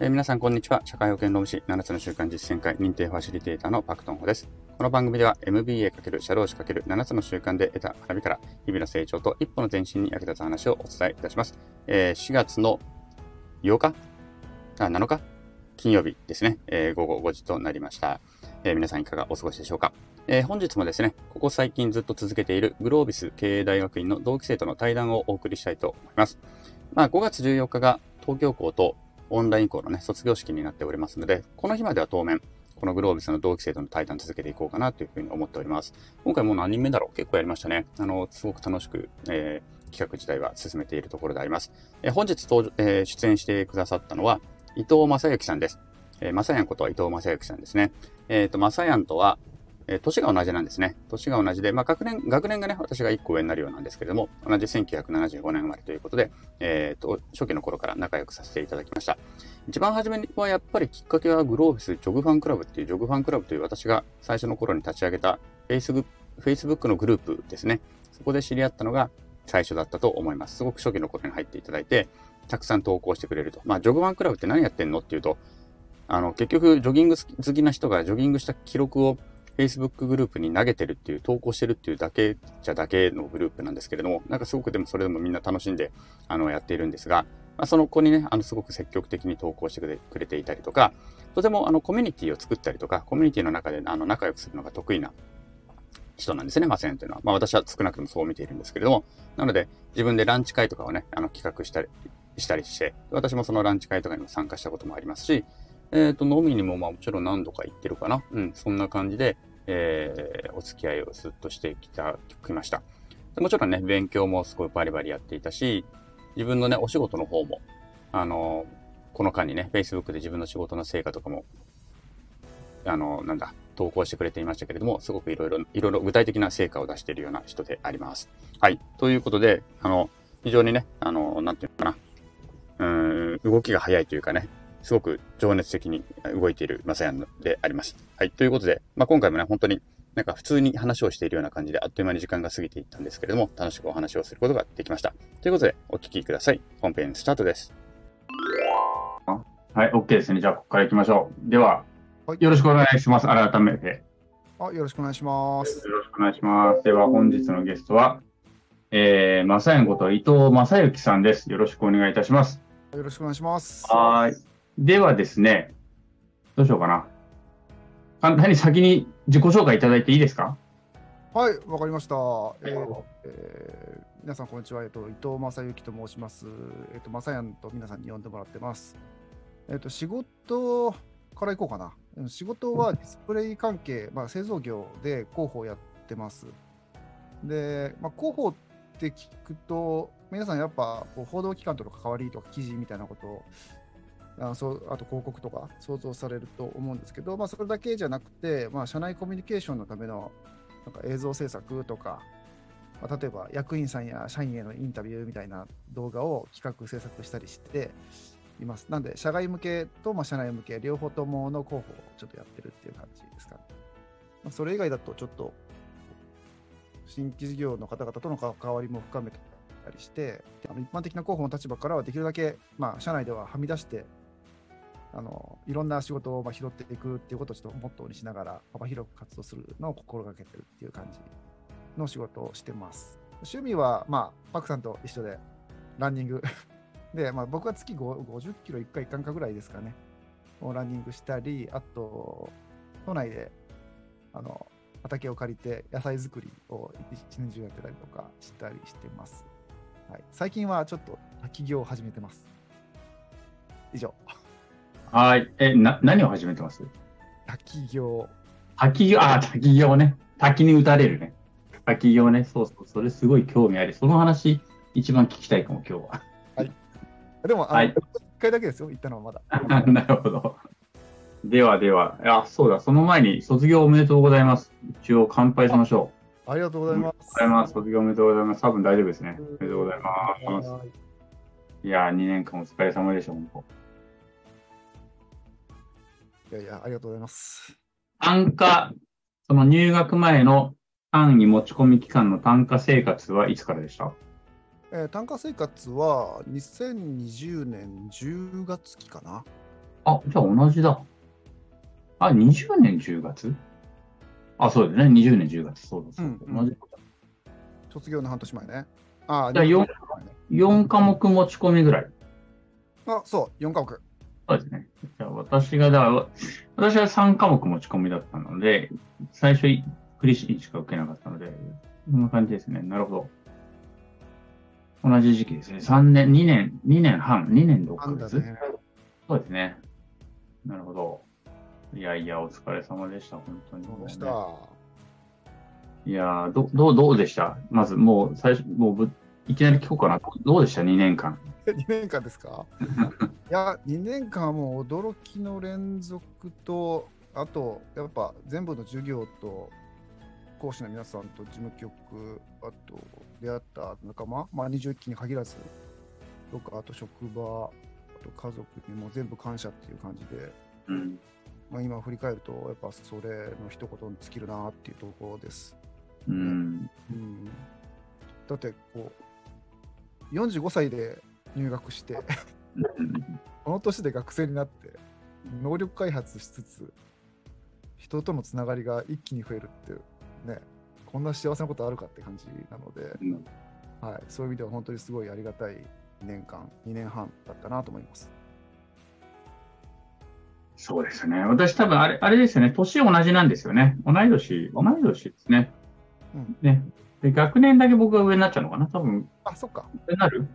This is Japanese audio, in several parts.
えー、皆さん、こんにちは。社会保険労務士7つの習慣実践会認定ファシリテーターのパクトンホです。この番組では MBA× 社労士 ×7 つの習慣で得た学びから日々の成長と一歩の前進に役立つ話をお伝えいたします。えー、4月の8日あ、7日金曜日ですね、えー、午後5時となりました。え、皆さんいかがお過ごしでしょうかえ、本日もですね、ここ最近ずっと続けているグロービス経営大学院の同期生との対談をお送りしたいと思います。まあ、5月14日が東京校とオンライン校のね、卒業式になっておりますので、この日までは当面、このグロービスの同期生との対談続けていこうかなというふうに思っております。今回もう何人目だろう？結構やりましたね。あの、すごく楽しく、えー、企画自体は進めているところであります。えー、本日登場、えー、出演してくださったのは、伊藤正幸さんです。えー、正やことは伊藤正幸さんですね。えっ、ー、と、正やんとは、えー、年が同じなんですね。年が同じで、まあ、学年、学年がね、私が1個上になるようなんですけれども、同じ1975年生まれということで、えっ、ー、と、初期の頃から仲良くさせていただきました。一番初めはやっぱりきっかけはグロービスジョグファンクラブっていうジョグファンクラブという私が最初の頃に立ち上げた Facebook, Facebook のグループですね。そこで知り合ったのが最初だったと思います。すごく初期の頃に入っていただいて、たくさん投稿してくれると。まあ、ジョグファンクラブって何やってんのっていうと、あの、結局、ジョギング好きな人がジョギングした記録を Facebook グループに投げてるっていう、投稿してるっていうだけじゃだけのグループなんですけれども、なんかすごくでもそれでもみんな楽しんで、あの、やっているんですが、まあ、その子にね、あの、すごく積極的に投稿してくれていたりとか、とてもあの、コミュニティを作ったりとか、コミュニティの中であの、仲良くするのが得意な人なんですね、マセンというのは。まあ私は少なくともそう見ているんですけれども、なので自分でランチ会とかをね、あの企画したりしたりして、私もそのランチ会とかにも参加したこともありますし、えっ、ー、と、飲みにもまあもちろん何度か行ってるかな。うん、そんな感じで、えー、お付き合いをずっとしてきた、きました。もちろんね、勉強もすごいバリバリやっていたし、自分のね、お仕事の方も、あの、この間にね、Facebook で自分の仕事の成果とかも、あの、なんだ、投稿してくれていましたけれども、すごくいろいろ、いろいろ具体的な成果を出しているような人であります。はい。ということで、あの、非常にね、あの、なんていうのかな、うん、動きが早いというかね、すごく情熱的に動いているマサヤンであります。はい。ということで、まあ、今回もね、本当になんか普通に話をしているような感じで、あっという間に時間が過ぎていったんですけれども、楽しくお話をすることができました。ということで、お聞きください。本編スタートです。はい、OK ですね。じゃあ、ここから行きましょう。では、はい、よろしくお願いします。改めて。あよろしくお願いします。よろしくお願いします。では、本日のゲストは、えー、まさやんこと伊藤正幸さんです。よろしくお願いいたします。よろしくお願いします。はい。ではですね、どうしようかな。簡単に先に自己紹介いただいていいですか？はい、わかりました。えーえー、皆さん、こんにちは。えっと、伊藤正幸と申します。えっと、正やと皆さんに呼んでもらってます。えっと、仕事からいこうかな。仕事はディスプレイ関係、まあ、製造業で広報やってます。で、まあ、広報って聞くと、皆さんやっぱこう報道機関との関わりとか記事みたいなことをあそうあと広告とか想像されると思うんですけど、まあ、それだけじゃなくて、まあ、社内コミュニケーションのためのなんか映像制作とか、まあ、例えば役員さんや社員へのインタビューみたいな動画を企画制作したりしています。なんで、社外向けと、まあ、社内向け、両方ともの広報をちょっとやってるっていう感じですかね。まあ、それ以外だと、ちょっと新規事業の方々との関わりも深めてたりして、あの一般的な広報の立場からはできるだけ、まあ、社内でははみ出してあのいろんな仕事をまあ拾っていくっていうことをちょっとモットーにしながら幅広く活動するのを心がけてるっていう感じの仕事をしてます。趣味は、まあ、パクさんと一緒でランニングで、まあ、僕は月50キロ1回1回かぐらいですかねを、ランニングしたり、あと、都内であの畑を借りて野菜作りを一年中やってたりとかしたりしてます。はい、最近はちょっと滝行を始めてます。以上。はい。え、な、何を始めてます？滝行。滝行、あ、滝行ね。滝に打たれるね。滝行ね。そうそう。それすごい興味あり。その話、一番聞きたいかも、今日は。はい。でも、あはい、1回だけですよ。行ったのはまだ。なるほど。ではでは、あ、そうだ、その前に卒業おめでとうございます。一応乾杯しましょう。ありがとうございます。ございます。卒業おめでとうございます。多分大丈夫ですね。おめでとうございます。いや2年間お疲れ様でした、本当。いやいや、ありがとうございます。単価、その入学前の単位持ち込み期間の単価生活はいつからでした？えー、単価生活は2020年10月期かな。あ、じゃあ同じだ。あ、20年10月？あ、そうですね。20年10月。そうです。うんうん同じ。卒業の半年前ね。ああ、じゃあ4前ね4科目持ち込みぐらい。あ、そう、4科目。そうですね。じゃあ私が、だから、私は3科目持ち込みだったので、最初、クリシしか受けなかったので、こんな感じですね。なるほど。同じ時期ですね。3年、2年、2年半、2年6ヶ月？ね。そうですね。なるほど。いやいや、お疲れ様でした。本当に。そうでした？いやーど、どう、どうでした？まず、もう、最初、もうぶ、いきなり聞こうかな。どうでした ?2 年間。2年間ですか？いや、2年間はもう驚きの連続と、あと、やっぱ全部の授業と、講師の皆さんと事務局、あと出会った仲間、まあ、21期に限らず、とか、あと職場、あと家族にも全部感謝っていう感じで、うん。まあ、今振り返ると、やっぱそれの一言に尽きるなっていうところです。うん。うん、だってこう、45歳で入学して、この年で学生になって、能力開発しつつ、人とのつながりが一気に増えるって、ね、こんな幸せなことあるかって感じなので、うんはい、そういう意味では本当にすごいありがたい2年間、2年半だったなと思います。そうですね。私多分あれ、あれですよね。年同じなんですよね。同い年、同い年ですね。うんね。で、学年だけ僕が上になっちゃうのかな？多分、あ、そっか。上になる？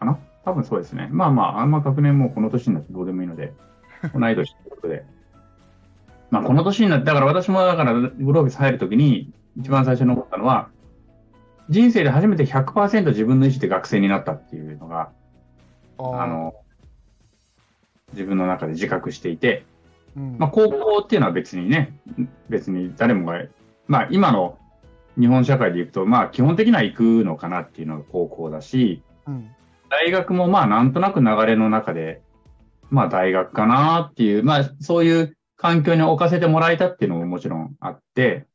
かな？多分そうですね。まあまあ、あんま学年もうこの年になってどうでもいいので、同い年ということで。まあ、この年になって、だから私もだから、グロービス入るときに、一番最初に思ったのは、人生で初めて100%自分の意思で学生になったっていうのが、あの、自分の中で自覚していて、うんまあ、高校っていうのは別にね、別に誰もが、まあ、今の日本社会でいくと、まあ、基本的には行くのかなっていうのが高校だし、うん大学もまあ、なんとなく流れの中で、まあ、大学かなっていう、まあ、そういう環境に置かせてもらえたっていうのももちろんあって、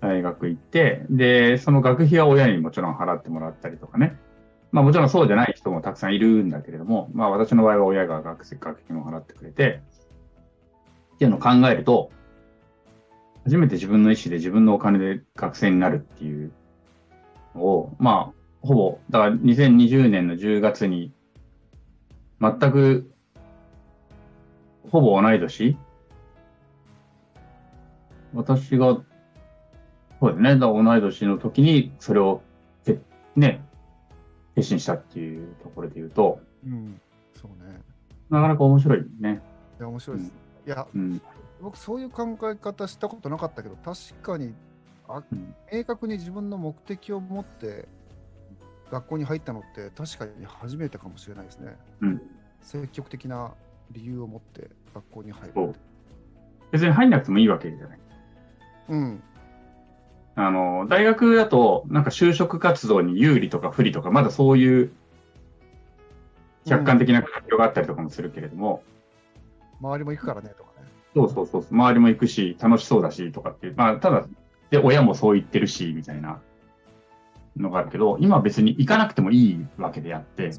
大学行って、で、その学費は親にもちろん払ってもらったりとかね。まあもちろんそうじゃない人もたくさんいるんだけれども、まあ私の場合は親が学生学費も払ってくれて、っていうのを考えると、初めて自分の意思で自分のお金で学生になるっていうのを、まあ、ほぼ、だから2020年の10月に、全く、ほぼ同い年私が、そうですね、だ同い年の時にそれを、てね、決心したっていうところで言うと、うん、そうね。なかなか面白いね。いや、面白いです。いや、うん。僕そういう考え方したことなかったけど確かにあうん。明確に自分の目的を持って学校に入ったのって確かに初めてかもしれないですね。うん。積極的な理由を持って学校に入る。別に入んなくてもいいわけじゃない。うん。あの、大学だと、なんか就職活動に有利とか不利とか、まだそういう客観的な環境があったりとかもするけれども、周りも行くからねとかねそうそうそう、周りも行くし、楽しそうだしとかっていう、まあ、ただ、で、親もそう言ってるし、みたいなのがあるけど、今は別に行かなくてもいいわけであって、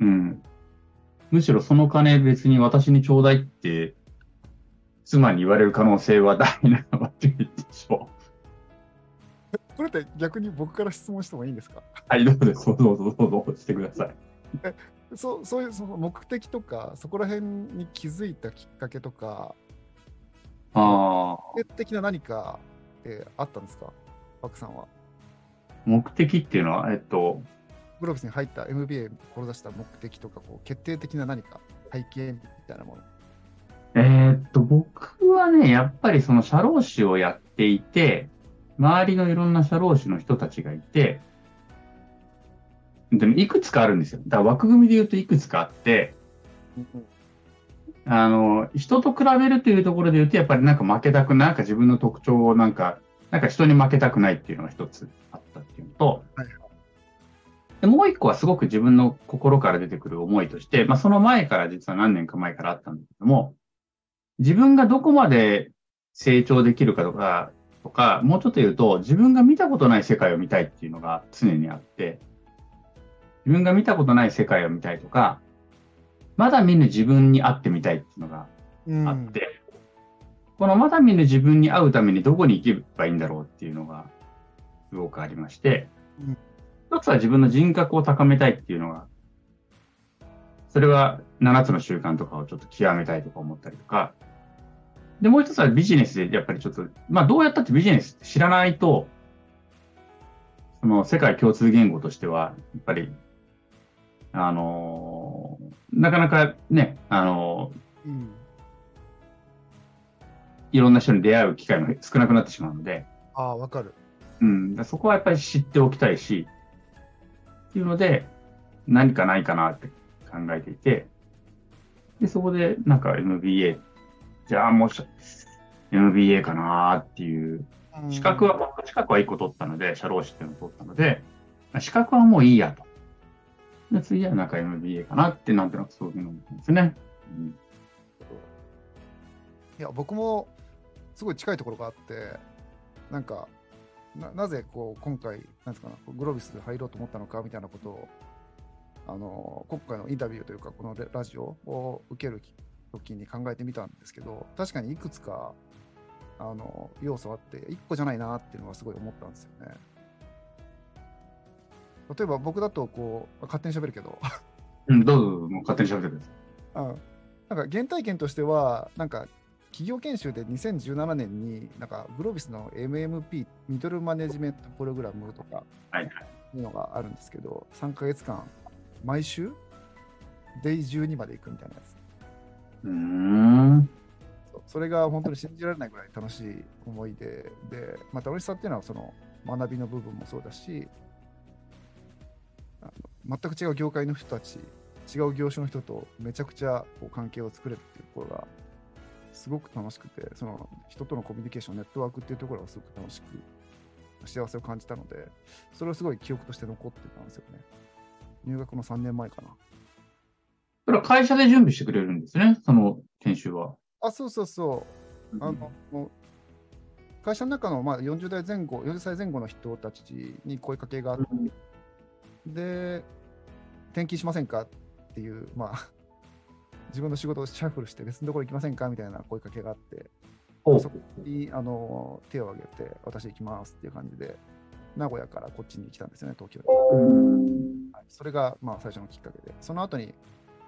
うん。むしろその金別に私にちょうだいって、妻に言われる可能性は大なわけでしょこれって逆に僕から質問してもいいんですか？う。はい、どうぞ、そうそうそう、どうぞしてください。そうそういうその目的とかそこら辺に気づいたきっかけとかああ、目的な何かってあったんですか？パクさんは。目的っていうのは、えっと、グロービスに入った MBA 志した目的とかこう決定的な何か背景みたいなもの。えーっと、僕はね、やっぱりその社労士をやっていて、周りのいろんな社労士の人たちがいて、でもいくつかあるんですよ。だから枠組みで言うといくつかあって、あの、人と比べるというところで言うと、やっぱりなんか負けたくない、なんか自分の特徴をなんか、なんか人に負けたくないっていうのが一つあったっていうのと、はいでもう一個はすごく自分の心から出てくる思いとして、まあその前から実は何年か前からあったんだけども、自分がどこまで成長できるかとか、とか、もうちょっと言うと、自分が見たことない世界を見たいっていうのが常にあって、自分が見たことない世界を見たいとか、まだ見ぬ自分に会ってみたいっていうのがうん。あって、このまだ見ぬ自分に会うためにどこに行けばいいんだろうっていうのがすごくありましてうん、一つは自分の人格を高めたいっていうのが、それは7つの習慣とかをちょっと極めたいとか思ったりとか、で、もう一つはビジネスでやっぱりちょっと、まあどうやったってビジネスって知らないと、その世界共通言語としては、やっぱり、あのーなかなかね、あのーうんいろんな人に出会う機会も少なくなってしまうので、ああ、わかる。うん、そこはやっぱり知っておきたいし、っていうので、何かないかなって考えていて、で、そこでなんか MBA、じゃあもうし MBA かなっていう、うん。資格は、資格は1個取ったので、社労士っていうのを取ったので、資格はもういいやと。で、次はなんか MBA かなって、なんとなくそういうの思ってますね。うんいや、僕もすごい近いところがあって、なんか、ななぜこう今回、なんですかな、グロービス入ろうと思ったのかみたいなことを、あの今回のインタビューというか、このラジオを受ける時に考えてみたんですけど、確かにいくつかあの要素あって、1個じゃないなっていうのはすごい思ったんですよね。例えば僕だとこう、勝手に喋るけど、うん、どうぞ、もう勝手に喋ってください。うん、なんか原体験としては、なんか企業研修で2017年に、なんかグロービスの MMP、ミドルマネジメントプログラムとかはいはい。いうのがあるんですけど、3ヶ月間、毎週、デイ12まで行くみたいなやつ。うーん。それが本当に信じられないぐらい楽しい思い出で、まあ、楽しさっていうのはその学びの部分もそうだし、全く違う業界の人たち、違う業種の人とめちゃくちゃこう関係を作れるっていうところがすごく楽しくて、その人とのコミュニケーション、ネットワークっていうところがすごく楽しく、幸せを感じたので、それをすごい記憶として残ってたんですよね。入学の3年前かな。それは会社で準備してくれるんですね、その研修は。あ、そうそうそう。あの、もう会社の中のまあ40代前後、40歳前後の人たちに声かけがあって、で、転勤しませんか？っていう、まあ、自分の仕事をシャッフルして別のところ行きませんか？みたいな声かけがあって、そこにあの手を挙げて、私行きますっていう感じで、名古屋からこっちに来たんですよね、東京に。うん。はい。それがまあ最初のきっかけで、その後に、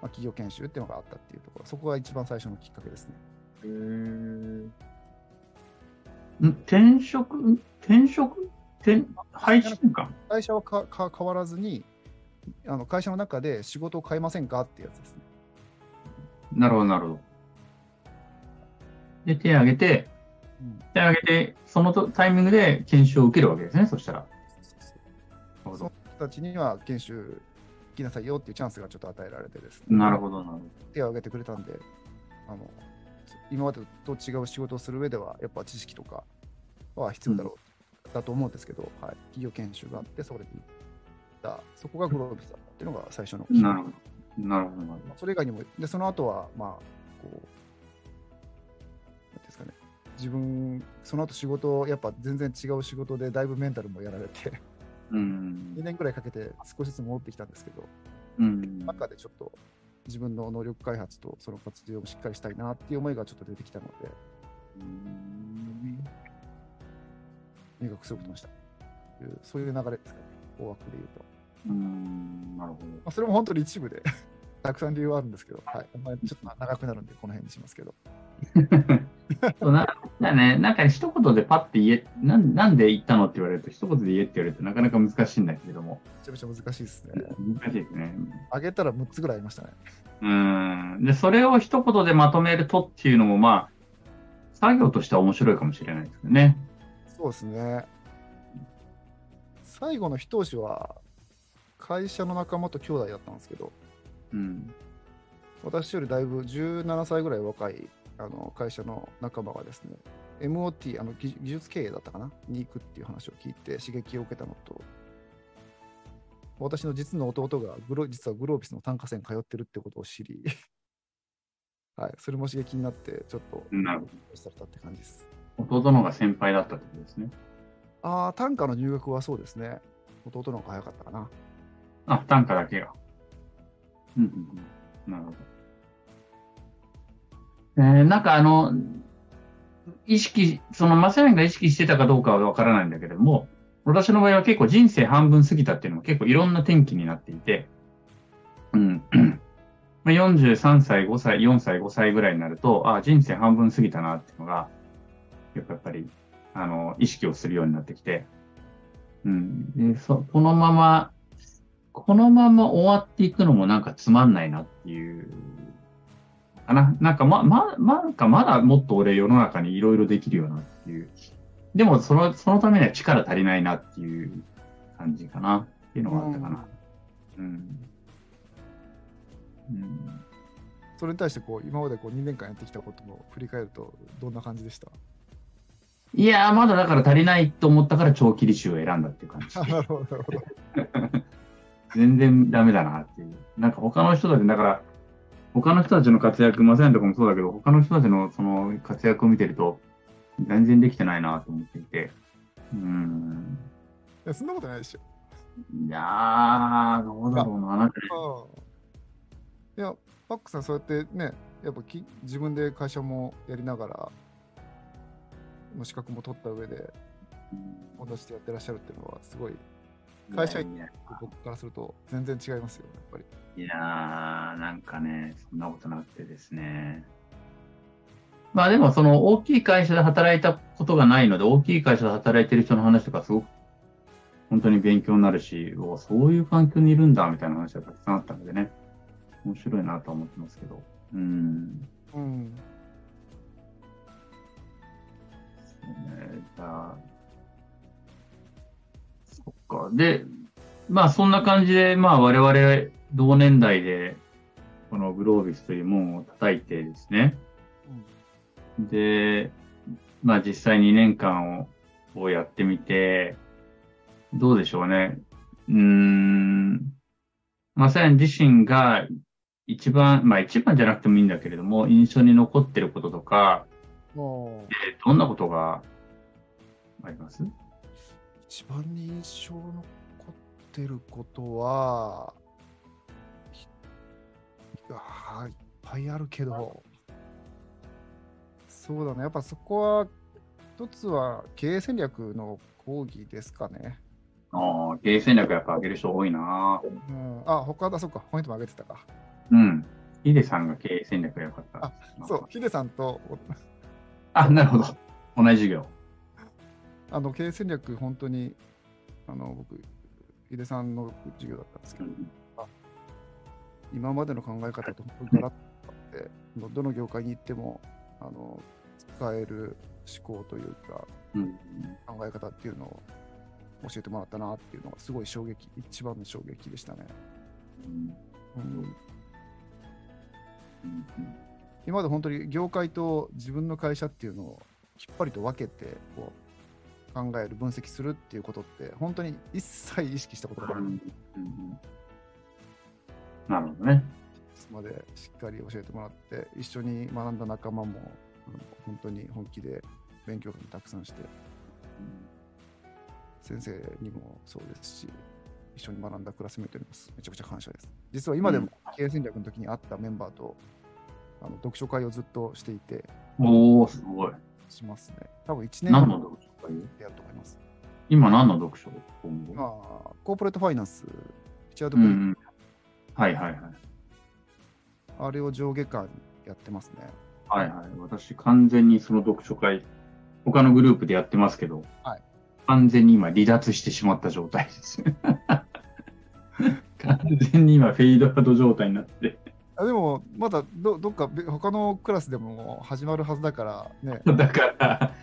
まあ、企業研修っていうのがあったっていうところ、そこが一番最初のきっかけですね。ん？転職？転職？転配置転換会社はかか変わらずにあの会社の中で仕事を変えませんかってやつですね。なるほど、なるほど。で、手を挙げて、うん手を挙げて、そのとタイミングで研修を受けるわけですね、そしたら。そのど。人たちには研修行きなさいよっていうチャンスがちょっと与えられてですね。なるほど、なるほど。手を挙げてくれたんで、あの今までと違う仕事をする上では、やっぱ知識とかは必要だろう、だと思うんですけど、はい、企業研修があって、それで行った、そこがグロービスだったっていうのが最初のなるほど。なるほど、それ以外にも、で、その後は、まあ、こう、なんていうんですかね、自分、その後仕事を、やっぱ全然違う仕事で、だいぶメンタルもやられて、ど。うん2。年くらいかけて少しずつ戻ってきたんですけど、うん。中でちょっと自分の能力開発とその活用をしっかりしたいなっていう思いがちょっと出てきたので、うん入学することにしたという、そういう流れですかね、大枠で言うと。うん。なるほど。まあ、それも本当に一部で、たくさん理由はあるんですけど、はい、まあちょっと長くなるんで、この辺にしますけど。そうなだね、なんか一言でパッて言えなん、なんで言ったのって言われると、一言で言えって言われるとなかなか難しいんだけれども、めちゃめちゃ難しいですね。難しいですね。上げたら6つぐらいありましたね。うん。で、それを一言でまとめるとっていうのも、まあ、作業としては面白いかもしれないですよね。そうですね。最後の一押しは、会社の仲間と兄弟だったんですけど、うん。私よりだいぶ17歳ぐらい若いあの会社の仲間がですね、MOT、あの技技術経営だったかなに行くっていう話を聞いて刺激を受けたのと、私の実の弟がグロ実はグロービスの単価線通ってるってことを知り、はい、それも刺激になって、ちょっと、なるほされたって感じです。ど。弟の方が先輩だったってことですね。ああ、単価の入学はそうですね。弟の方が早かったかな。あ、単価だけが。うんうんうん。なるほど。えーなんかあの、意識、そのマサヤンが意識してたかどうかはわからないんだけれども、私の場合は結構人生半分過ぎたっていうのも結構いろんな転機になっていて、うん。まあ43歳、5歳、4歳、5歳ぐらいになると、ああ人生半分過ぎたなっていうのが、やっぱり、あの、意識をするようになってきて、うん。で、そ、このまま、このまま終わっていくのもなんかつまんないなっていう、かな。なんかま、ま、まなんかまだもっと俺世の中にいろいろできるよなっていう。でもその、そのためには力足りないなっていう感じかなっていうのがあったかな。うん。うん。それに対してこう今までこう2年間やってきたことも振り返るとどんな感じでした？いやー、まだだから足りないと思ったから長期履修を選んだっていう感じ。なるほど。全然ダメだなっていう。なんか他の人たち、だから、他の人たちの活躍、マサヤンとかもそうだけど、他の人たちのその活躍を見てると、全然できてないなと思っていて。うん。いやそんなことないでしょ。いやー、どうだろうな。なんかねいや、パックさん、そうやってね、やっぱき自分で会社もやりながら、もう資格も取った上で、戻してやってらっしゃるっていうのは、すごい、会社員僕からすると全然違いますよ、やっぱり。や、いやーなんかね、そんなことなくてですね。まあでも、その大きい会社で働いたことがないので、大きい会社で働いてる人の話とかすごく、本当に勉強になるし、うわそういう環境にいるんだ、みたいな話がたくさんあったのでね、面白いなとは思ってますけど。うん。うん。そうね、じゃあ、そっか。で、まあそんな感じで、まあ我々同年代で、このグロービスという門を叩いてですね。で、まあ実際2年間ををやってみて、どうでしょうね。うーん。まさやん自身が一番、まあ一番じゃなくてもいいんだけれども、印象に残ってることとか、どんなことがあります？一番に印象残ってることは、ひいやーいっぱいあるけど、そうだね、やっぱそこは、一つは経営戦略の講義ですかね。ああ、経営戦略やっぱ上げる人多いなうん、あ、他だ、そっか、ポイントも上げてたか。うん。ヒデさんが経営戦略が良かった。あそう、ヒデさんと、おあ、なるほど。同じ授業。あの経営戦略、本当に、あの僕、ヒデさんの授業だったんですけど、今までの考え方と本当にガラッとって、どどの業界に行ってもあの使える思考というか、うん。考え方っていうのを教えてもらったなっていうのが、すごい衝撃、一番の衝撃でしたね。うんうん、うん今まで本当に業界と自分の会社っていうのをきっぱりと分けてこう考える、分析するっていうことって、本当に一切意識したことがない。うんなるほどね。ですので、しっかり教えてもらって、一緒に学んだ仲間も、本当に本気で勉強会たくさんして、先生にもそうですし、一緒に学んだクラスメートにもめちゃくちゃ感謝です。実は今でも経営戦略の時に会ったメンバーと、あの読書会をずっとしていて、おおすごい。しますね。多分1年何後の読書会？でやると思います。今何の読書？今後まあ、コーポレートファイナンス、リチャード・ブリン、ん。はいはいはい。あれを上下間やってますね。はいはい。私、完全にその読書会、他のグループでやってますけど、はい完全に今離脱してしまった状態です。完全に今フェードアウト状態になって。あでも、まだどどっかべ他のクラスでも始まるはずだからね。だから、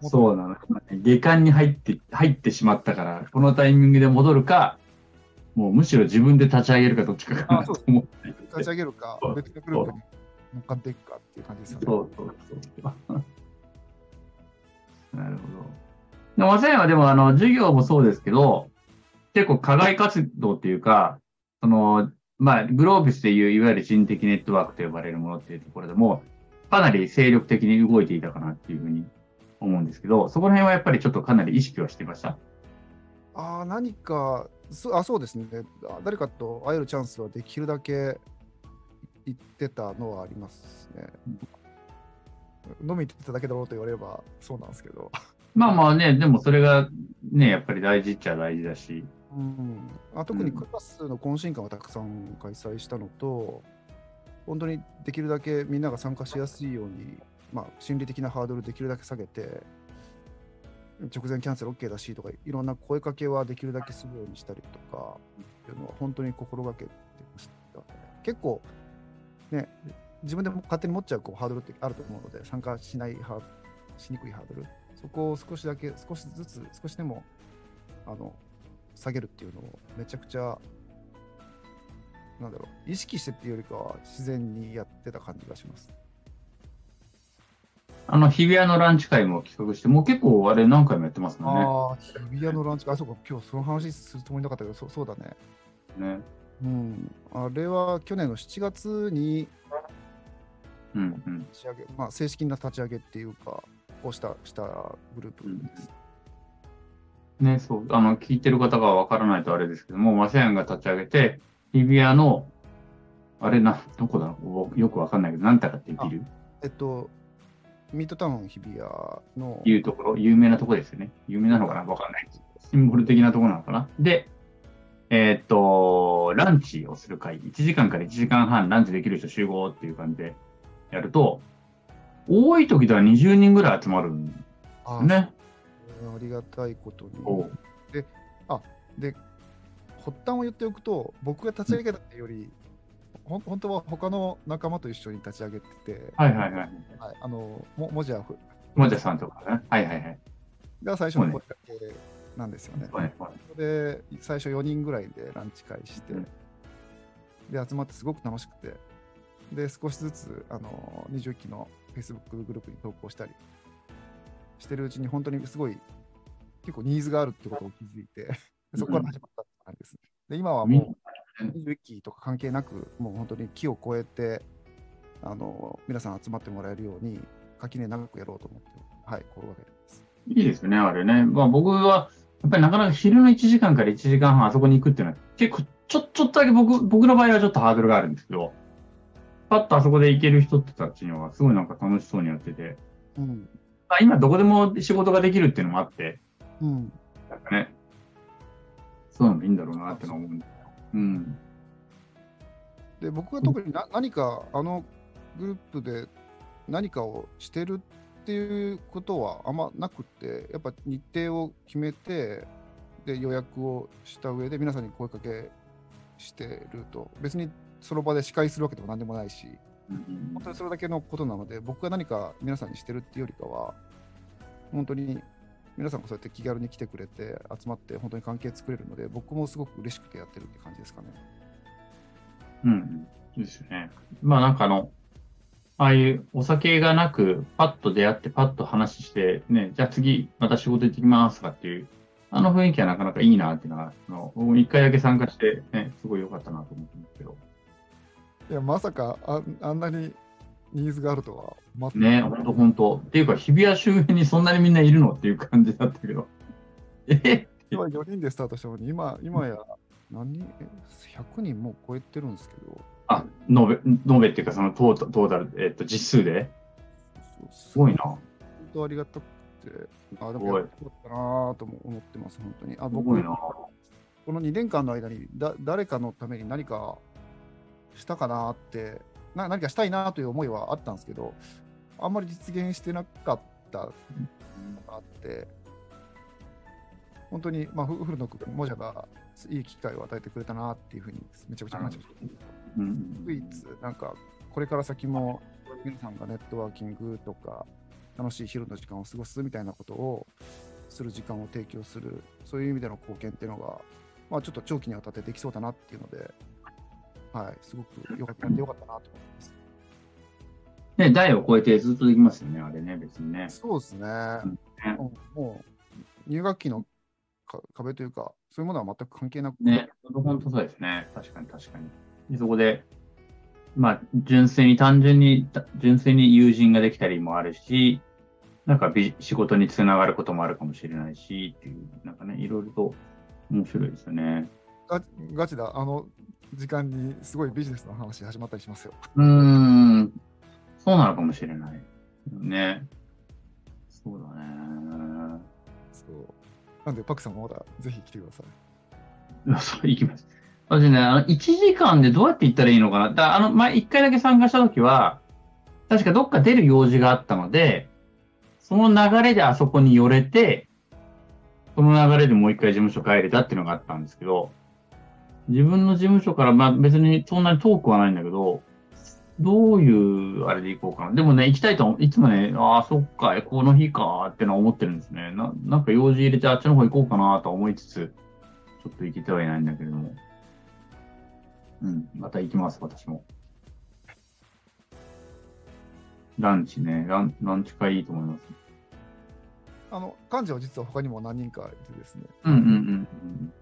そうなの。下巻に入って、入ってしまったから、このタイミングで戻るか、もうむしろ自分で立ち上げるかどっちかかなと思って。立ち上げるか別のグループに乗っかっていくかっていう感じですよね。そうそうそう。なるほど。でも、まさやはでも、あの、授業もそうですけど、結構課外活動っていうか、その、まあ、グロービスでいう、いわゆる人的ネットワークと呼ばれるものっていうところでも、かなり精力的に動いていたかなっていうふうに思うんですけど、そこら辺はやっぱりちょっとかなり意識はしてました？ああ、何かそあ、そうですね。あ誰かと会えるチャンスはできるだけ行ってたのはありますね。飲みに行ってただけだろうと言われればそうなんですけど。まあまあね、でもそれがね、やっぱり大事っちゃ大事だし。うん、あ特にクラスの懇親会をたくさん開催したのと、本当にできるだけみんなが参加しやすいように、まあ、心理的なハードルできるだけ下げて、直前キャンセル OK だしとか、いろんな声かけはできるだけするようにしたりとか、っていうのは本当に心がけてました。結構、ね、自分でも勝手に持っちゃうこうハードルってあると思うので、参加しないハしにくいハードル、そこを少しだけ、少しずつ、少しでもあの下げるっていうのをめちゃくちゃ、なんだろう、意識してっていうよりかは自然にやってた感じがします。あの、日比谷のランチ会も企画して、もう結構あれ何回もやってますもんね。ああ、日比谷のランチ、あ、そうか、今日その話するつもりなかったけど、そうそうだね。ね。うん。あれは去年の7月にうんうん。立ち上げ、まあ、正式な立ち上げっていうか、をしたしたグループです。ね、そう、あの、聞いてる方がわからないとあれですけども、マセヤンが立ち上げて、日比谷の、あれな、どこだ？ろうよくわかんないけど、なんたかってできる？えっと、ミッドタウン日比谷の、いうところ、有名なところですよね。有名なのかな？わかんない。シンボル的なところなのかな？で、えーっと、ランチをする会、1時間から1時間半ランチできる人集合っていう感じでやると、多い時では20人ぐらい集まるんであすね。ありがたいことに。そうで、発端を言っておくと、僕が立ち上げたってより、ほん本当は他の仲間と一緒に立ち上げてて、はいはいはい。はい、あのももじゃふもじゃさんとかね。はいはいはい。が最初の声かけなんですよね。はいはいで、最初4人ぐらいでランチ会して、うんで、集まってすごく楽しくて、で、少しずつあの21期の Facebook グループに投稿したりしてるうちに、本当にすごい結構ニーズがあるってことを気づいて、そこから始まったって感じですね。で、今はもう21期とか関係なく、もう本当に木を越えて、あの皆さん集まってもらえるように、垣根長くやろうと思って、はい、心がけてます。いいですね、あれね。まあ僕は、やっぱりなかなか昼の1時間から1時間半あそこに行くっていうのは、結構ちょ、ちょっとだけ僕、僕の場合はちょっとハードルがあるんですけど、パッとあそこで行ける人たちにはすごいなんか楽しそうにやってて、うん。まあ、今どこでも仕事ができるっていうのもあって、うん。なんかね、そういうのもいいんだろうなってのは思うんですよ。うん。で僕は特にな何かあのグループで何かをしてるっていうことはあんまなくってやっぱ日程を決めてで予約をした上で皆さんに声かけしてると別にその場で司会するわけでも何でもないしうん本当にそれだけのことなので僕が何か皆さんにしてるっていうよりかは本当に皆さんがそうやって気軽に来てくれて集まって本当に関係作れるので僕もすごく嬉しくてやってるって感じですかね。うん。いいですね。まあなんかあの、ああいうお酒がなく、パッと出会って、パッと話して、ね、じゃあ次、また仕事行ってきますとかっていう、あの雰囲気はなかなかいいなっていうのは、あの僕も一回だけ参加して、ね、すごい良かったなと思ってますけど。いや、まさかああんなにニーズがあるとは、まね、ほんとほんと。っていうか、日比谷周辺にそんなにみんないるのっていう感じだったけど。え？今4人でスタートしたのに、今今や何人？え ?100 人もう超えてるんですけど、あ、延べ、延べっていうか、そのトータトータル、えっと、実数で？すごいな。本当ありがたくて、あ、でもよかったなぁとも思ってます、本当に。あす僕。この2年間の間にだ誰かのために何かしたかなってな、何かしたいなという思いはあったんですけど、あんまり実現してなかったのがあって、本当に、まあ、ふ古野君、もじゃがいい機会を与えてくれたなっていうふうにめちゃくちゃ感じました。うん。唯一、なんか、これから先も皆さんがネットワーキングとか、楽しい昼の時間を過ごすみたいなことをする時間を提供する、そういう意味での貢献っていうのが、まあ、ちょっと長期にわたってできそうだなっていうので、はい、すごくよかったよかったなと思います。ね、代を超えてずっとできますよね、あれね、別にね。そうですね。うもう入学期のか壁というか、そういうものは全く関係なくね、本当そうですね。確かに確かに。でそこで、まあ、純粋に単純に、た純粋に友人ができたりもあるし、なんかビ仕事につながることもあるかもしれないし、っていう、なんかね、いろいろと面白いですよね。ガガチだ、あの時間にすごいビジネスの話始まったりしますよ。うーん、そうなのかもしれない。ね。そうだね。そう。なんで、パクさんもまだぜひ来てください。いやそう、行きます。私ね、あの、1時間でどうやって行ったらいいのかな。だあの、前、1回だけ参加したときは、確かどっか出る用事があったので、その流れであそこに寄れて、その流れでもう一回事務所帰れたっていうのがあったんですけど、自分の事務所から、まあ別にそんなに遠くはないんだけど、どういうあれで行こうかな。でもね、行きたいと、いつもね、ああ、そっか、この日かってのは思ってるんですね。ななんか用事入れてあっちの方行こうかなとは思いつつ、ちょっと行けてはいないんだけれども。うん、また行きます、私も。ランチね、ランランチ会いいと思います。あの、幹事は実は他にも何人かいてですね、うんうんうんうん。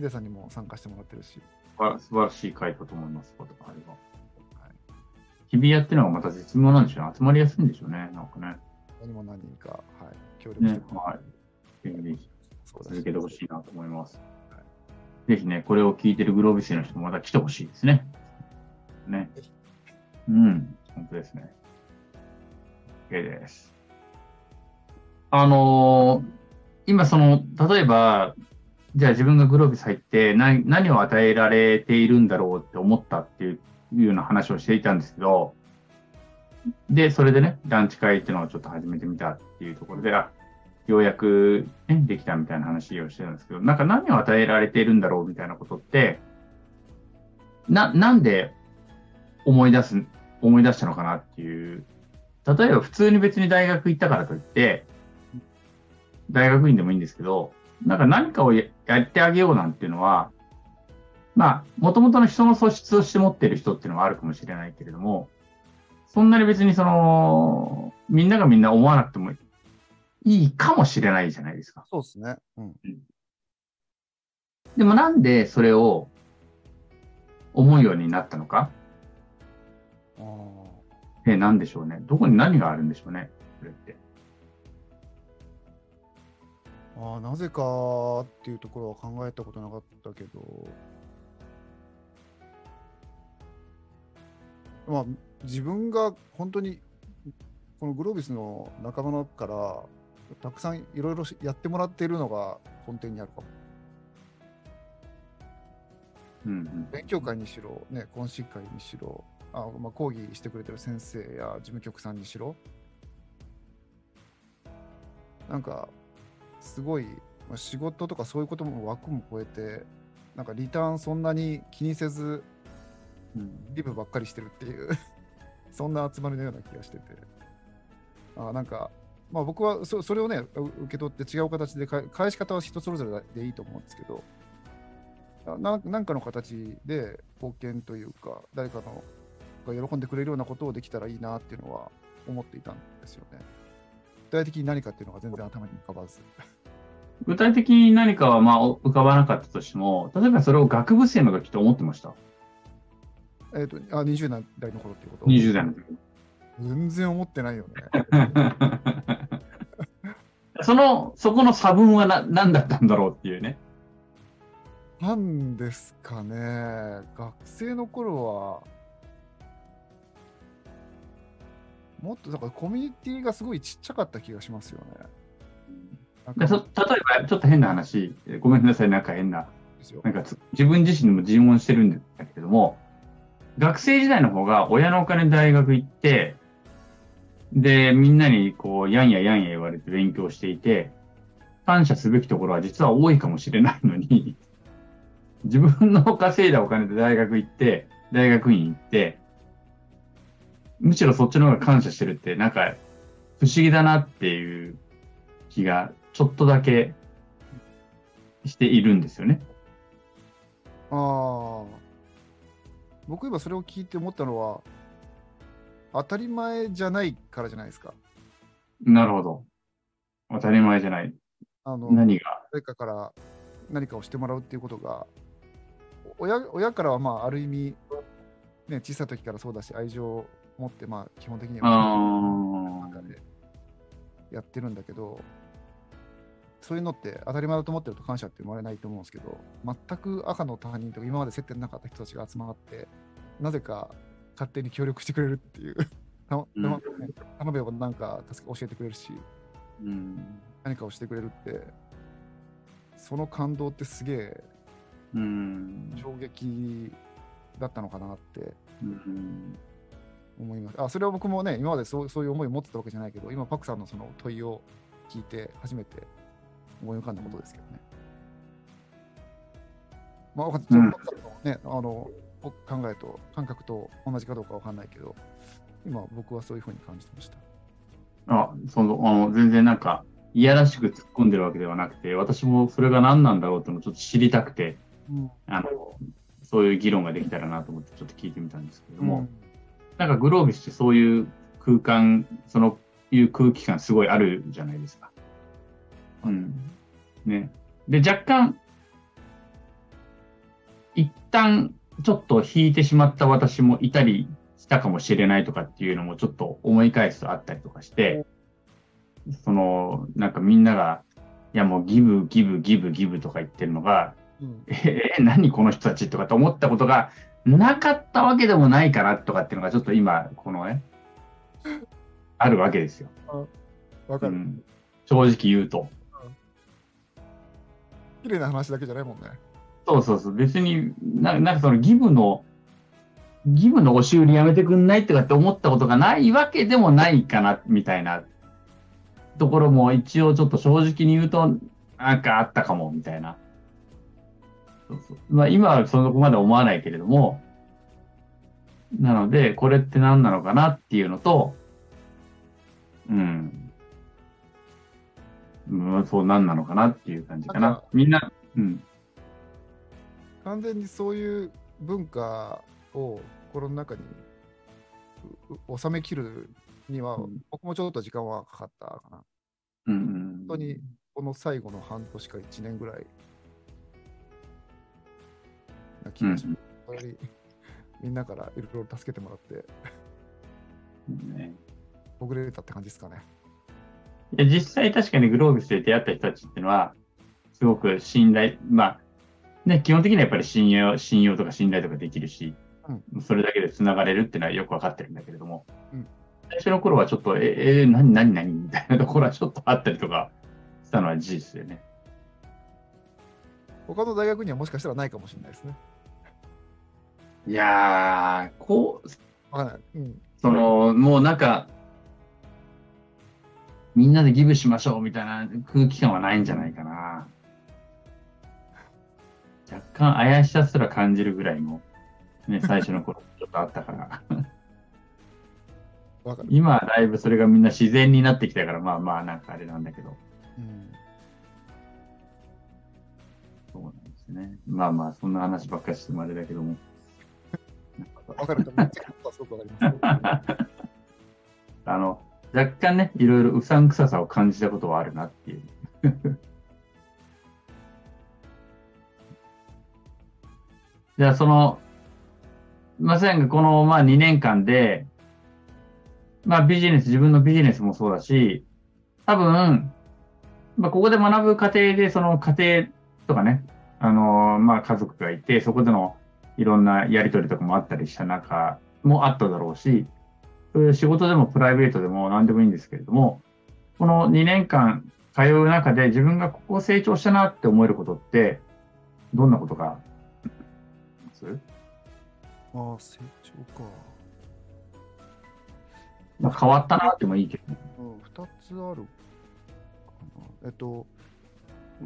ヒデさんにも参加してもらってるし、素晴ら素晴らしい会だと思います、あれば。日比谷ってのがまた絶妙なんでしょうね。集まりやすいんでしょうね、なんかね。他にも何人か、はい、協力してね、はい。ぜひ続けてほしいなと思います。ぜひね、これを聞いてるグロービスの人もまた来てほしいですね。ね。うん、本当ですね。OK です。あのー今その、例えば、じゃあ自分がグロービス入って何何を与えられているんだろうって思ったっていういうような話をしていたんですけど、で、それでね、ランチ会っていうのをちょっと始めてみたっていうところで、あようやく、ね、できたみたいな話をしてたんですけど、なんか何を与えられているんだろうみたいなことって、な、なんで思い出す、思い出したのかなっていう。例えば普通に別に大学行ったからといって、大学院でもいいんですけど、なんか何かをややってあげようなんていうのは、まあ、もともとの人の素質として持っている人っていうのはあるかもしれないけれども、そんなに別にその、みんながみんな思わなくてもいいかもしれないじゃないですか。そうですね。うん。でもなんでそれを思うようになったのか？あえ、なんでしょうね。どこに何があるんでしょうね。それって。ーあー、なぜかっていうところは考えたことなかったけど、まあ、自分が本当にこのグロービスの仲間からたくさんいろいろやってもらっているのが根底にあるかも。うんうん。勉強会にしろ、ね、懇親会にしろ、あまあ、講義してくれてる先生や事務局さんにしろ、なんか、すごい、まあ、仕事とかそういうことも枠も超えて、なんかリターンそんなに気にせず、うんリブばっかりしてるっていう、そんな集まりのような気がしてて、あなんか、まあ、僕はそそれをね、う受け取って違う形でか返し方は人それぞれでいいと思うんですけど、なんかの形で貢献というか、誰かのが喜んでくれるようなことをできたらいいなっていうのは思っていたんですよね。具体的に何かっていうのが全然頭に浮かばず。具体的に何かはまあ浮かばなかったとしても、例えばそれを学部生の時と思ってました？えっ、と、あ、20代の頃っていうこと？20代の時。全然思ってないよね。その、そこの差分はな何だったんだろうっていうね。なんですかね、学生の頃は、もっとだからコミュニティがすごいちっちゃかった気がしますよね。例えば、ちょっと変な話、えごめんなさい、なんか変な、なんかつ自分自身でも自問してるんだけれども、学生時代の方が親のお金で大学行って、で、みんなにこう、やんややんや言われて勉強していて、感謝すべきところは実は多いかもしれないのに、自分の稼いだお金で大学行って、大学院行って、むしろそっちの方が感謝してるって、なんか、不思議だなっていう気が、ちょっとだけしているんですよね。ああ。僕今それを聞いて思ったのは、当たり前じゃないからじゃないですか。なるほど。当たり前じゃない。あの、何が？誰かから何かをしてもらうっていうことが、親親からはまあある意味、ね、小さい時からそうだし、愛情を持って、まあ基本的にあはー中でやってるんだけど、そういうのって当たり前だと思ってると感謝って生まれないと思うんですけど、全く赤の他人とか今まで接点なかった人たちが集まって、なぜか勝手に協力してくれるっていう頼めばなんか助け教えてくれるし、うん。何かをしてくれるって、その感動ってすげえうん。衝撃だったのかなってうん。思います。あ、それは僕もね、今までそうそういう思いを持ってたわけじゃないけど、今、パクさんのその問いを聞いて、初めて思い浮かんだことですけどね。まあ、わかんちょうんパクさんのね、あの、僕考えと、感覚と同じかどうかわかんないけど、今、僕はそういうふうに感じてました。あ、その、あの、全然なんか、いやらしく突っ込んでるわけではなくて、私もそれが何なんだろうってのをちょっと知りたくて、うん。あの、そういう議論ができたらなと思ってちょっと聞いてみたんですけれども、うんなんかグロービスってそういう空間、そのいう空気感すごいあるじゃないですか。うん。ね。で、若干、一旦ちょっと引いてしまった私もいたりしたかもしれないとかっていうのもちょっと思い返すとあったりとかして、その、なんかみんなが、いやもうギブ、ギブ、ギブ、ギブとか言ってるのが、うんえー何この人たちとかと思ったことがなかったわけでもないかなとかっていうのがちょっと今、このね、あるわけですよ。わかる。うん、正直言うと。綺麗な話だけじゃないもんね。そうそうそう。別にな、なんかそのギブの、ギブの押し売りやめてくんないとかって思ったことがないわけでもないかな、みたいなところも一応ちょっと正直に言うと、なんかあったかも、みたいな。そうそうまあ今はそこまで思わないけれども、なので、これって何なのかなっていうのと、うん。うん、そう何なのかなっていう感じかなな。みんな、うん。完全にそういう文化を心の中に収めきるには、うん僕もちょっと時間はかかったかな。うんうん、本当にこの最後の半年か1年ぐらいな気がします。本当にみんなからいろいろ助けてもらって、うんねほぐれたって感じですかね。いや実際確かにグロービスで出会った人たちっていうのは、すごく信頼、まあ、ね、基本的にはやっぱり信用、信用とか信頼とかできるし、それだけで繋がれるっていうのはよくわかってるんだけれども、うん最初の頃はちょっと、え、え、何、何、何？みたいなところはちょっとあったりとかしたのは事実でね。他の大学にはもしかしたらないかもしれないですね。いやー、こう、わかんない。うん。その、もうなんか、みんなでギブしましょうみたいな空気感はないんじゃないかな。若干怪しさすら感じるぐらいの、ね、最初の頃ちょっとあったから。今はだいぶそれがみんな自然になってきたから、まあまあなんかあれなんだけど。うん。そうなんですね。まあまあ、そんな話ばっかりしてもあれだけども。わかる。めっちゃことはすごくわかります。あの、若干ね、いろいろうさんくささを感じたことはあるなっていう。じゃあ、その、まさにこの、まあ、2年間で、まあ、ビジネス、自分のビジネスもそうだし、多分、まあ、ここで学ぶ過程で、その家庭とかね、あの、まあ、家族がいて、そこでのいろんなやりとりとかもあったりした中もあっただろうし、そういう仕事でもプライベートでも何でもいいんですけれども、この2年間通う中で自分がここ成長したなって思えることって、どんなことがあああ、成長か。まあ、変わったなってもいいけど。うん、2つあるかな。えっと、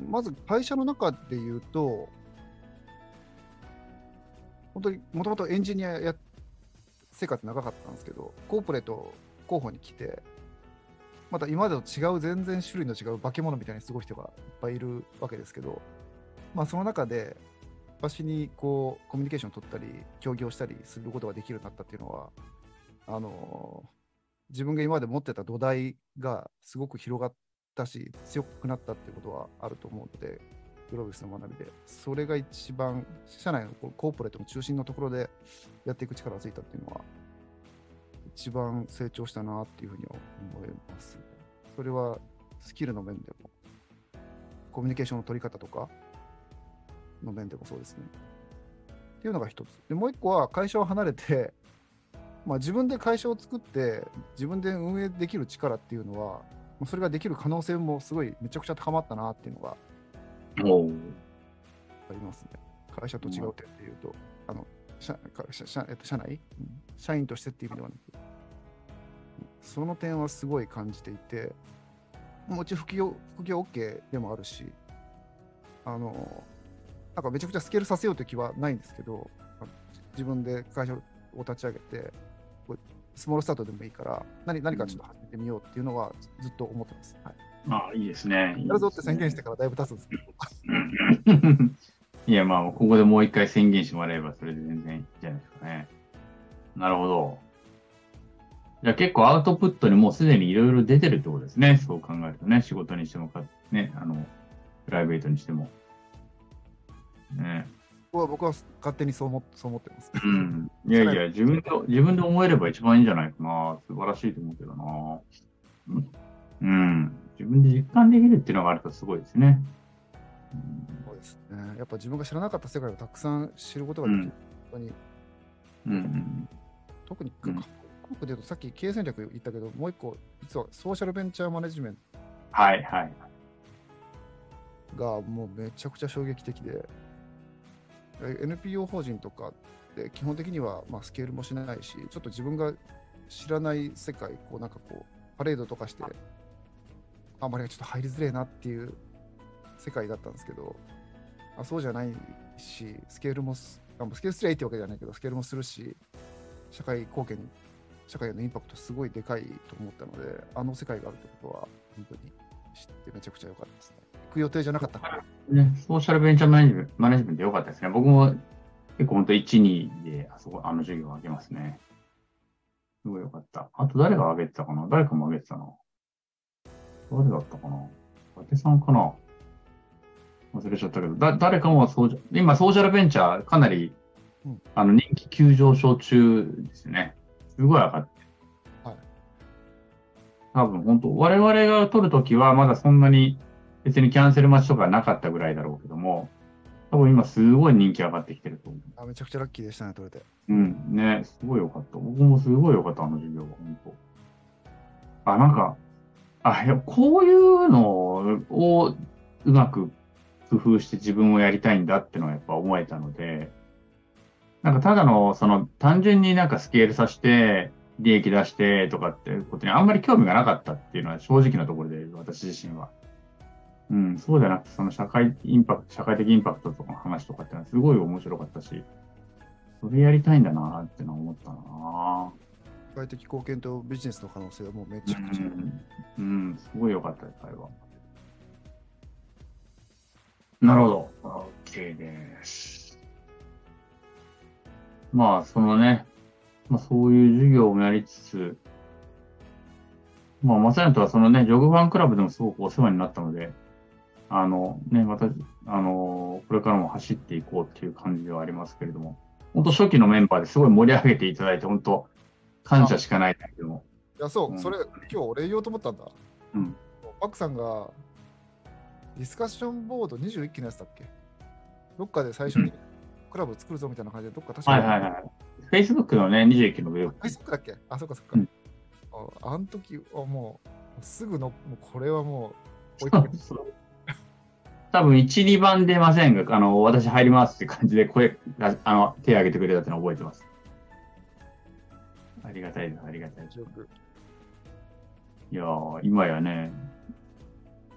まず会社の中で言うと、本当にもともとエンジニアや生活長かったんですけど、コーポレート候補に来て、また今までと違う、全然種類の違う化け物みたいにすごい人がいっぱいいるわけですけど、まあ、その中で、私にこうコミュニケーションを取ったり、協業したりすることができるようになったっていうのは、あの自分が今まで持ってた土台がすごく広がったし、強くなったっていうことはあると思うので、グロービスの学びで、それが一番、社内のコーポレートの中心のところでやっていく力がついたっていうのは、一番成長したなっていうふうに思います。それはスキルの面でも、コミュニケーションの取り方とかの面でもそうですね。っていうのが一つ。で、もう一個は会社を離れて、まあ、自分で会社を作って、自分で運営できる力っていうのは、それができる可能性もすごいめちゃくちゃ高まったなっていうのがおありますね。会社と違う点でいうと、あの社社社えっと、社内、うん社員としてっていう意味ではなく、その点はすごい感じていて、もちろん副業副業 OK でもあるし、あの、なんかめちゃくちゃスケールさせようという気はないんですけど、自分で会社を立ち上げて、スモールスタートでもいいから、何何かちょっと始めてみようっていうのはずっと思ってます。はい、ああ、いいですね。やるぞって宣言してからだいぶ経つんですけど、うん いや、まあ、ここでもう一回宣言してもらえば、それで全然いいんじゃないですかね。なるほど。じゃあ結構アウトプットにもうすでにいろいろ出てるってことですね。そう考えるとね。仕事にしてもか、ね、あの、プライベートにしても。ね。ここは僕は勝手にそう思そう思ってます。うん。いやいや、自分で、自分で思えれば一番いいんじゃないかな。素晴らしいと思うけどな。うんうん。自分で実感できるっていうのがあるとすごいですね。うんそうですね。やっぱ自分が知らなかった世界をたくさん知ることができる。うん本当にうんうん。特に、うん韓国で言うとさっき経営戦略言ったけど、もう一個、実はソーシャルベンチャーマネジメンはいはい。トがもうめちゃくちゃ衝撃的で、え NPO 法人とかって基本的にはまあスケールもしないし、ちょっと自分が知らない世界、こうなんかこう、パレードとかして、あんまりちょっと入りづれえなっていう世界だったんですけど、あそうじゃないし、スケールもす、あスケールすりゃいいってわけじゃないけど、スケールもするし、社会貢献、社会へのインパクトすごいでかいと思ったので、あの世界があるってことは、本当に知ってめちゃくちゃ良かったですね。行く予定じゃなかったから。ね、ソーシャルベンチャーマネジメントマネジメント良かったですね。僕も結構本当1、2であそこ、あの授業をあげますね。すごい良かった。あと誰があげてたかな？誰かもあげてたな。誰だったかな伊達さんかな忘れちゃったけど、だ誰かもソーシャ今ソーシャルベンチャーかなり、うんあの人気急上昇中ですね。すごい上がって。はい多分本当、我々が取るときはまだそんなに別にキャンセル待ちとかなかったぐらいだろうけども、多分今すごい人気上がってきてると思う。あめちゃくちゃラッキーでしたね、取れて。うん、ね、すごい良かった。僕もすごい良かった、あの授業が、本当。あ、なんか、あ、いや、こういうのをうまく工夫して自分をやりたいんだってのはやっぱ思えたので、なんかただの、その、単純になんかスケールさせて、利益出してとかってことにあんまり興味がなかったっていうのは正直なところで、私自身は。うん、そうじゃなくて、その社会インパクト、社会的インパクトとかの話とかってのはすごい面白かったし、それやりたいんだなってのは思ったな社会的貢献とビジネスの可能性はもうめちゃくちゃ。うん、うん、すごい良かったです、あれは。なるほど。OK です。まあ、そのね、まあ、そういう授業もやりつつ、まあ、まさやんとはそのね、ジョグファンクラブでもすごくお世話になったので、あの、ね、また、あの、これからも走っていこうっていう感じではありますけれども、本当初期のメンバーですごい盛り上げていただいて、本当感謝しかないんだけども。いや、そう、うんそれ、今日俺言おうと思ったんだ。うん。パクさんが、ディスカッションボード21期のやつだっけ？どっかで最初にクラブ作るぞみたいな感じで、どっか確かはいはいはい。Facebook のね、21期の上フェイスブックだっけあ、そっかそっか。うんああの時はもう、すぐの、もうこれはもう追いかけて、多分1、2番出ませんが、あの、私入りますって感じで声が、あの、手を挙げてくれたってのを覚えてます。ありがたいです、ありがたいです。いやー、今やね、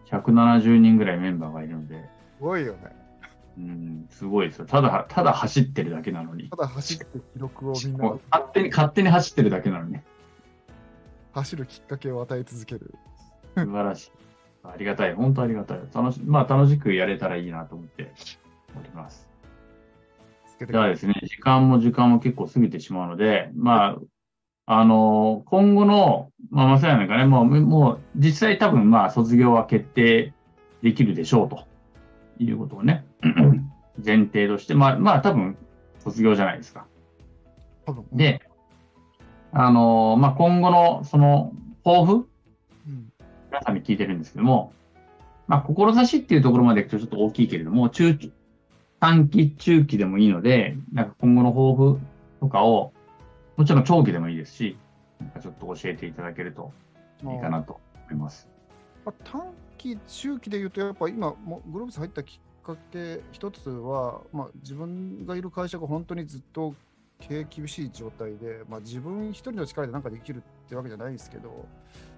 170人ぐらいメンバーがいるので、すごいよね。うん、すごいですよ。ただ、ただ走ってるだけなのにた。だ走って記録をみんな勝手に、勝手に走ってるだけなのに。走るきっかけを与え続ける。素晴らしい。ありがたい。本当ありがたい。楽し、まあ楽しくやれたらいいなと思っております。つけてではですね、時間も時間も結構過ぎてしまうので、まあ、あの今後の、まあ、まさやなんかね、もう、もう、実際多分、まあ、卒業は決定できるでしょうということをね、前提として、まあ、まあ、多分、卒業じゃないですか。で、あのまあ、今後の、その、抱負うん、皆さんに聞いてるんですけども、まあ、志っていうところまで行くとちょっと大きいけれども、中期、短期、中期でもいいので、なんか今後の抱負とかを、もちろん長期でもいいですし、なんかちょっと教えていただけるといいかなと思います。まあ、短期、中期で言うと、やっぱ今、もうグローブス入ったきっかけ、一つは、まあ、自分がいる会社が本当にずっと経営厳しい状態で、まあ、自分一人の力で何かできるってわけじゃないですけど、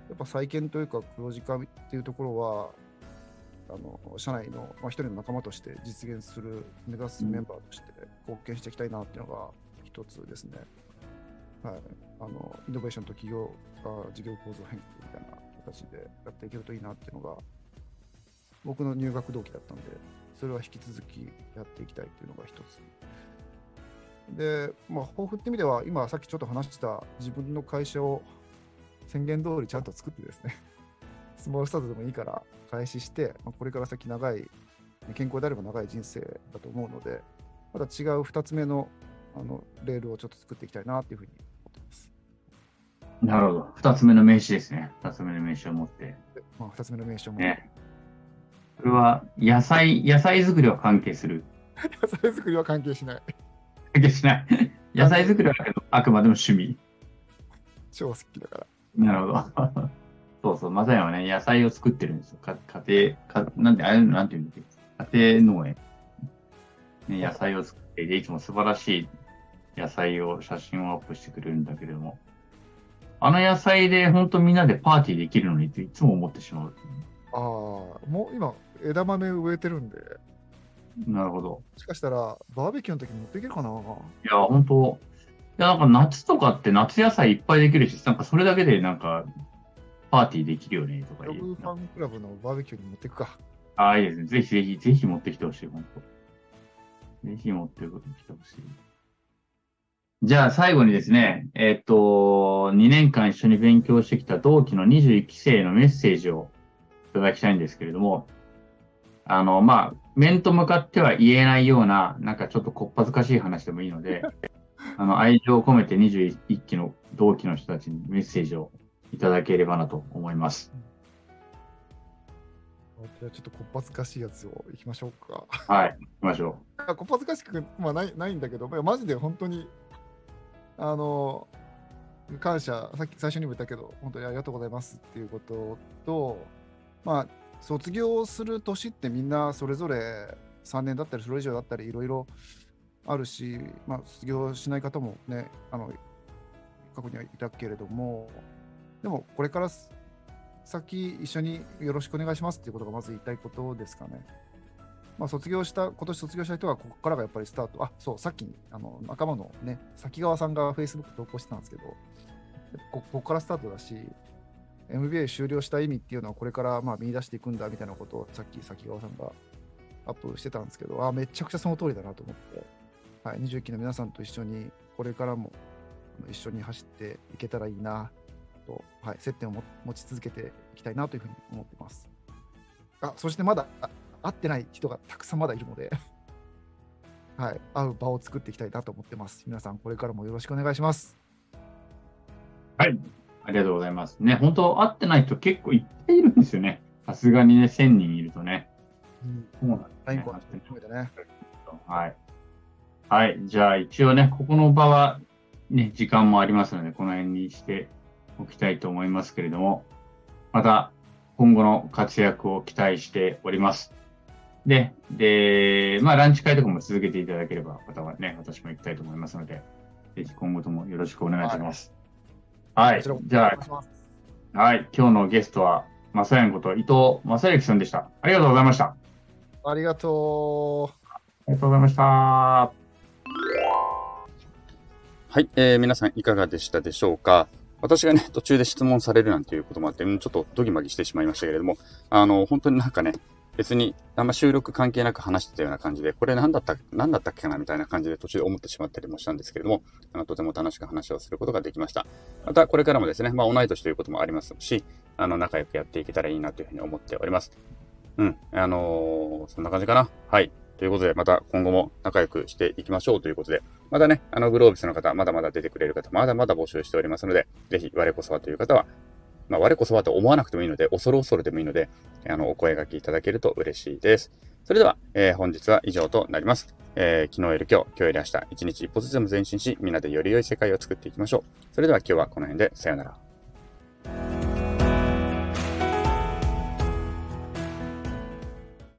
やっぱ再建というか黒字化っていうところは、あの社内の、まあ、一人の仲間として実現する、目指すメンバーとして貢献していきたいなっていうのが一つですね。はい、あのイノベーションと企業あ事業構造変更みたいな形でやっていけるといいなっていうのが僕の入学動機だったんでそれは引き続きやっていきたいっていうのが一つで、まあ、抱負って意味では今さっきちょっと話した自分の会社を宣言通りちゃんと作ってですね スモールスタートでもいいから開始して、まあ、これから先長い健康であれば長い人生だと思うのでまた違う2つ目のあのレールをちょっと作っていきたいなっていうふうに。なるほど。二つ目の名詞ですね。二つ目の名詞を持って。でまあ、2つ目の名称も、ね。これは、野菜、野菜作りは関係する？野菜作りは関係しない。関係しない。野菜作りはあくまでも趣味。超好きだから。なるほど。そうそう、まさやはね、野菜を作ってるんですよ。か家庭、かなんで、あれ、なんていうんだっけ？家庭農園。ね、野菜を作っていて、いつも素晴らしい野菜を、写真をアップしてくれるんだけれども、あの野菜で本当みんなでパーティーできるのにっていつも思ってしまう。ああ、もう今、枝豆植えてるんで、なるほど。もしかしたらバーベキューの時に持っていけるかな。いや、本当いや、なんか夏とかって夏野菜いっぱいできるし、なんかそれだけでなんか、パーティーできるよね、とかロ言う。ブファンクラブのバーベキューに持っていくか。ああ、いいですね。ぜひぜひ、ぜひ持ってきてほしい、本当。ぜひ持ってきてほしい。じゃあ最後にですね、えっ、と、2年間一緒に勉強してきた同期の21期生のメッセージをいただきたいんですけれども、あの、まあ、面と向かっては言えないような、なんかちょっとこっぱずかしい話でもいいので、あの、愛情を込めて21期の同期の人たちにメッセージをいただければなと思います。じゃあちょっとこっぱずかしいやつをいきましょうか。はい、行きましょあこっぱずかしく、まあ、ないないんだけど、マジで本当に、あの、感謝、さっき最初にも言ったけど、本当にありがとうございますっていうことと、まあ、卒業する年ってみんなそれぞれ3年だったり、それ以上だったり、いろいろあるし、まあ、卒業しない方もね、あの、過去にはいたけれども、でもこれから先一緒によろしくお願いしますっていうことがまず言いたいことですかね。まあ、卒業した、今年卒業した人は、ここからがやっぱりスタート。あ、そう、さっきあの仲間のね、崎川さんが Facebook 投稿してたんですけど、こここからスタートだし、MBA 終了した意味っていうのは、これからまあ見出していくんだみたいなことを、さっき崎川さんがアップしてたんですけど、あ、めちゃくちゃその通りだなと思って、はい、21期の皆さんと一緒に、これからも一緒に走っていけたらいいなと、はい、接点を持ち続けていきたいなというふうに思ってます。あ、そしてまだ、会ってない人がたくさんまだいるので、はい、会う場を作っていきたいなと思ってます。皆さん、これからもよろしくお願いします。はい。ありがとうございます。ね、本当会ってない人結構いっぱいいるんですよね。さすがにね、1000人いるとね。うん、そうなんですねね。はい。はい。じゃあ一応ね、ここの場はね、時間もありますので、この辺にしておきたいと思いますけれども、また今後の活躍を期待しております。で、で、まあランチ会とかも続けていただければ、またはね、私も行きたいと思いますので、ぜひ今後ともよろしくお願いします。はい。じゃあはい。今日のゲストは、まさやんこと伊藤正幸さんでした。ありがとうございました。ありがとう。ありがとうございました。はい、えー皆さんいかがでしたでしょうか？私がね、途中で質問されるなんていうこともあって、うんちょっとドギマギしてしまいましたけれども、あの、本当になんかね、別にあんま収録関係なく話してたような感じで、これ何だった、何だったっけかなみたいな感じで途中で思ってしまったりもしたんですけれども、あの、とても楽しく話をすることができました。また、これからもですね、まあ、同い年ということもありますし、あの、仲良くやっていけたらいいなというふうに思っております。うん、あのーそんな感じかな。はい。ということで、また今後も仲良くしていきましょうということで、またね、あの、グロービスの方、まだまだ出てくれる方、まだまだ募集しておりますので、ぜひ、我こそはという方は、まあ、我こそはと思わなくてもいいので、恐る恐るでもいいので、あの、お声掛けいただけると嬉しいです。それでは、えー、本日は以上となります。えー、昨日より今日、今日より明日、一日一歩ずつでも前進し、みんなでより良い世界を作っていきましょう。それでは今日はこの辺で、さよなら。